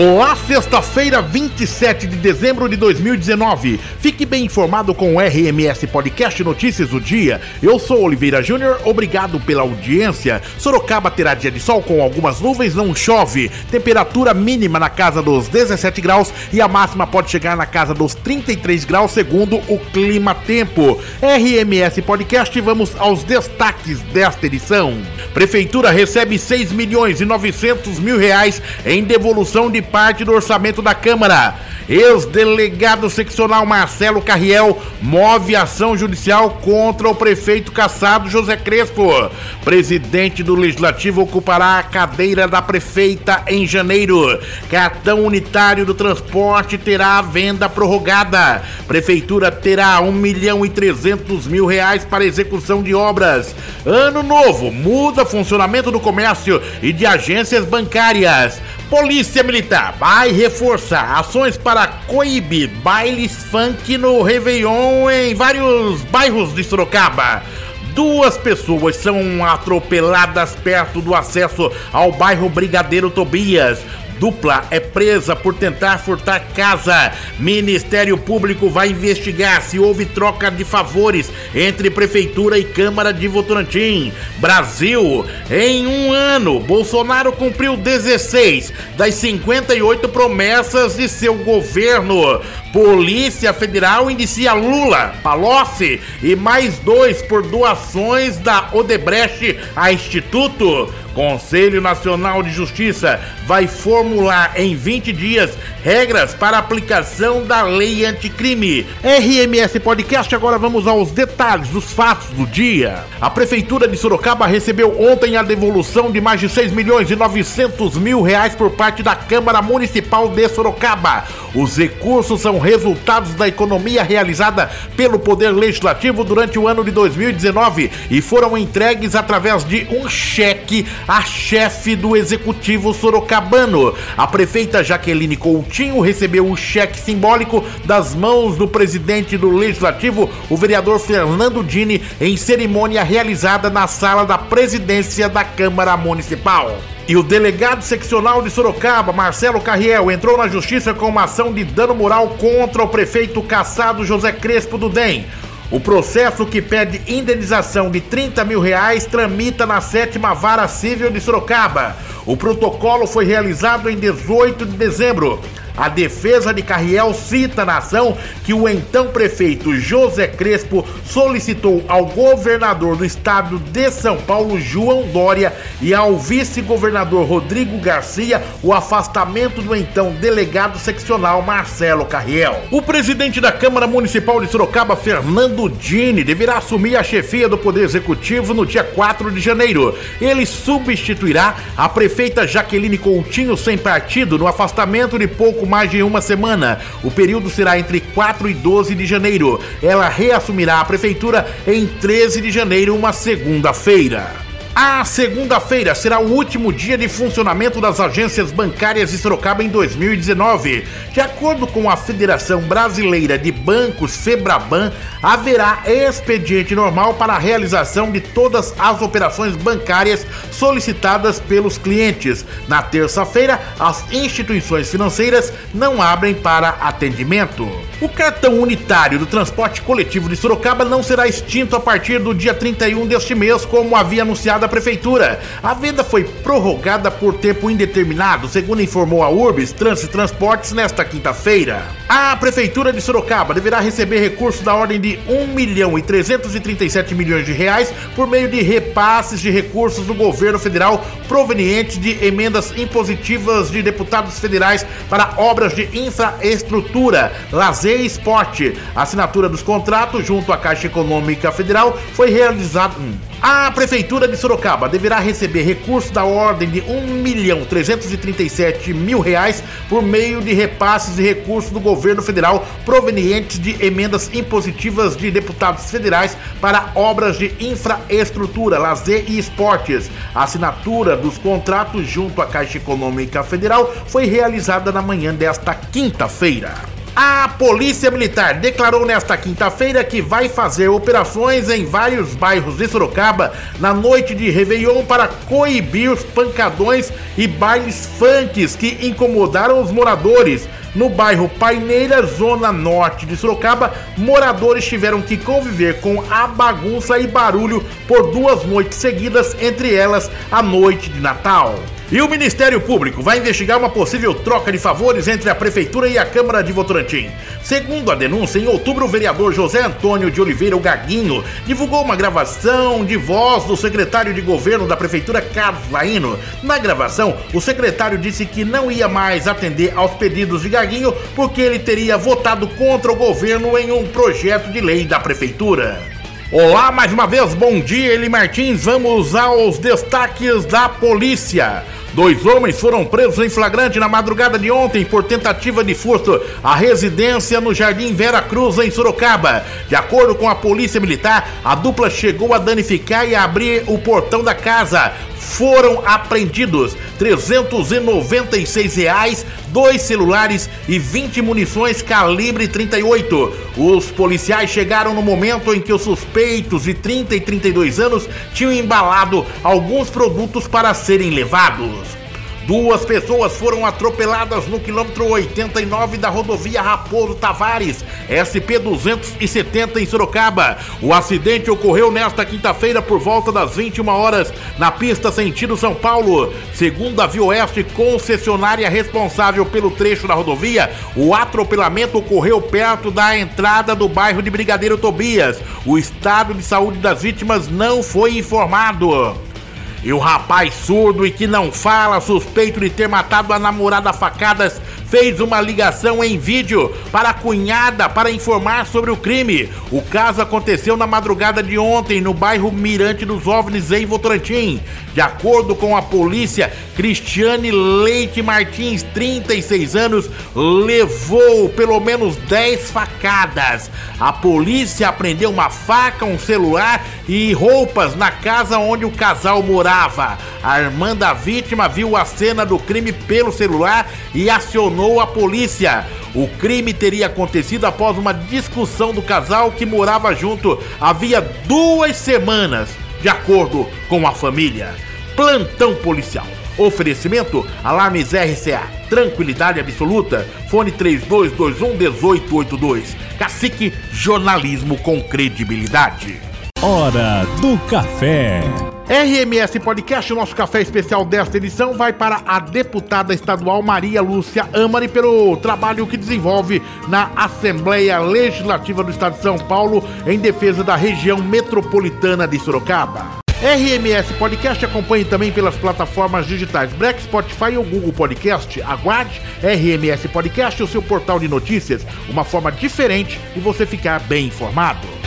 Olá, sexta-feira, 27 de dezembro de 2019. Fique bem informado com o RMS Podcast Notícias do Dia. Eu sou Oliveira Júnior, obrigado pela audiência. Sorocaba terá dia de sol com algumas nuvens, não chove. Temperatura mínima na casa dos 17 graus e a máxima pode chegar na casa dos 33 graus, segundo o Clima Tempo. RMS Podcast, vamos aos destaques desta edição. Prefeitura recebe 6 milhões e 900 mil reais em devolução de parte do orçamento da Câmara. Ex-delegado seccional Marcelo Carriel move ação judicial contra o prefeito caçado José Crespo. Presidente do Legislativo ocupará a cadeira da prefeita em janeiro. Cartão unitário do transporte terá a venda prorrogada. Prefeitura terá 1 milhão e 300 mil reais para execução de obras. Ano novo muda funcionamento do comércio e de agências bancárias. Polícia Militar vai reforçar ações para coibir bailes funk no Réveillon em vários bairros de Sorocaba. Duas pessoas são atropeladas perto do acesso ao bairro Brigadeiro Tobias. Dupla é presa por tentar furtar casa. Ministério Público vai investigar se houve troca de favores entre Prefeitura e Câmara de Votorantim. Brasil, em um ano, Bolsonaro cumpriu 16 das 58 promessas de seu governo. Polícia Federal inicia Lula, Palocci e mais dois por doações da Odebrecht a Instituto. Conselho Nacional de Justiça vai formular em 20 dias regras para aplicação da lei anticrime. RMS Podcast, agora vamos aos detalhes dos fatos do dia. A Prefeitura de Sorocaba recebeu ontem a devolução de mais de 6 milhões e 900 mil reais por parte da Câmara Municipal de Sorocaba. Os recursos são resultados da economia realizada pelo Poder Legislativo durante o ano de 2019 e foram entregues através de um cheque à chefe do Executivo Sorocabano. A prefeita Jaqueline Coutinho recebeu o cheque simbólico das mãos do presidente do Legislativo, o vereador Fernando Dini, em cerimônia realizada na sala da presidência da Câmara Municipal. E o delegado seccional de Sorocaba, Marcelo Carriel, entrou na justiça com uma ação de dano moral contra o prefeito caçado José Crespo do DEM. O processo que pede indenização de 30 mil reais tramita na sétima vara civil de Sorocaba. O protocolo foi realizado em 18 de dezembro. A defesa de Carriel cita na ação que o então prefeito José Crespo solicitou ao governador do estado de São Paulo, João Dória, e ao vice-governador Rodrigo Garcia o afastamento do então delegado seccional Marcelo Carriel. O presidente da Câmara Municipal de Sorocaba, Fernando Dini, deverá assumir a chefia do Poder Executivo no dia 4 de janeiro. Ele substituirá a prefeita Jaqueline Coutinho sem partido no afastamento de pouco mais de uma semana. O período será entre 4 e 12 de janeiro. Ela reassumirá a prefeitura em 13 de janeiro, uma segunda-feira. A segunda-feira será o último dia de funcionamento das agências bancárias de Sorocaba em 2019. De acordo com a Federação Brasileira de Bancos, Febraban, haverá expediente normal para a realização de todas as operações bancárias solicitadas pelos clientes. Na terça-feira, as instituições financeiras não abrem para atendimento. O cartão unitário do transporte coletivo de Sorocaba não será extinto a partir do dia 31 deste mês, como havia anunciado a prefeitura. A venda foi prorrogada por tempo indeterminado, segundo informou a Urbis Trânsito Transportes nesta quinta-feira. A prefeitura de Sorocaba deverá receber recursos da ordem de 1 milhão e 337 milhões de reais por meio de repasses de recursos do governo federal provenientes de emendas impositivas de deputados federais para obras de infraestrutura, lazer Esporte. A assinatura dos contratos junto à Caixa Econômica Federal foi realizada. Hum. A Prefeitura de Sorocaba deverá receber recursos da ordem de 1 milhão 337 mil reais por meio de repasses e recursos do governo federal provenientes de emendas impositivas de deputados federais para obras de infraestrutura, lazer e esportes. A assinatura dos contratos junto à Caixa Econômica Federal foi realizada na manhã desta quinta-feira. A Polícia Militar declarou nesta quinta-feira que vai fazer operações em vários bairros de Sorocaba na noite de Réveillon para coibir os pancadões e bailes funks que incomodaram os moradores. No bairro Paineira, zona norte de Sorocaba, moradores tiveram que conviver com a bagunça e barulho por duas noites seguidas, entre elas a noite de Natal. E o Ministério Público vai investigar uma possível troca de favores entre a Prefeitura e a Câmara de Votorantim. Segundo a denúncia, em outubro, o vereador José Antônio de Oliveira o Gaguinho divulgou uma gravação de voz do secretário de governo da Prefeitura, Carlos Laino. Na gravação, o secretário disse que não ia mais atender aos pedidos de Gaguinho porque ele teria votado contra o governo em um projeto de lei da Prefeitura. Olá, mais uma vez, bom dia, Eli Martins. Vamos aos destaques da polícia. Dois homens foram presos em flagrante na madrugada de ontem por tentativa de furto à residência no Jardim Vera Cruz, em Sorocaba. De acordo com a Polícia Militar, a dupla chegou a danificar e abrir o portão da casa. Foram apreendidos 396 reais, dois celulares e 20 munições calibre 38. Os policiais chegaram no momento em que os suspeitos de 30 e 32 anos tinham embalado alguns produtos para serem levados. Duas pessoas foram atropeladas no quilômetro 89 da rodovia Raposo Tavares, SP-270 em Sorocaba. O acidente ocorreu nesta quinta-feira por volta das 21 horas na pista sentido São Paulo. Segundo a Vioeste, concessionária responsável pelo trecho da rodovia, o atropelamento ocorreu perto da entrada do bairro de Brigadeiro Tobias. O estado de saúde das vítimas não foi informado. E o rapaz surdo e que não fala, suspeito de ter matado a namorada facadas, fez uma ligação em vídeo para a cunhada para informar sobre o crime. O caso aconteceu na madrugada de ontem no bairro Mirante dos OVNIs em Votorantim. De acordo com a polícia, Cristiane Leite Martins, 36 anos, levou pelo menos 10 facadas. A polícia apreendeu uma faca, um celular e roupas na casa onde o casal morava. A irmã da vítima viu a cena do crime pelo celular e acionou a polícia. O crime teria acontecido após uma discussão do casal que morava junto havia duas semanas, de acordo com a família. Plantão policial. Oferecimento Alarmes RCA. Tranquilidade absoluta. Fone 3221 1882. Cacique Jornalismo com credibilidade. Hora do café. RMS Podcast, o nosso café especial desta edição vai para a deputada estadual Maria Lúcia Amari pelo trabalho que desenvolve na Assembleia Legislativa do Estado de São Paulo em defesa da região metropolitana de Sorocaba. RMS Podcast acompanhe também pelas plataformas digitais Black, Spotify ou Google Podcast. Aguarde RMS Podcast, o seu portal de notícias, uma forma diferente de você ficar bem informado.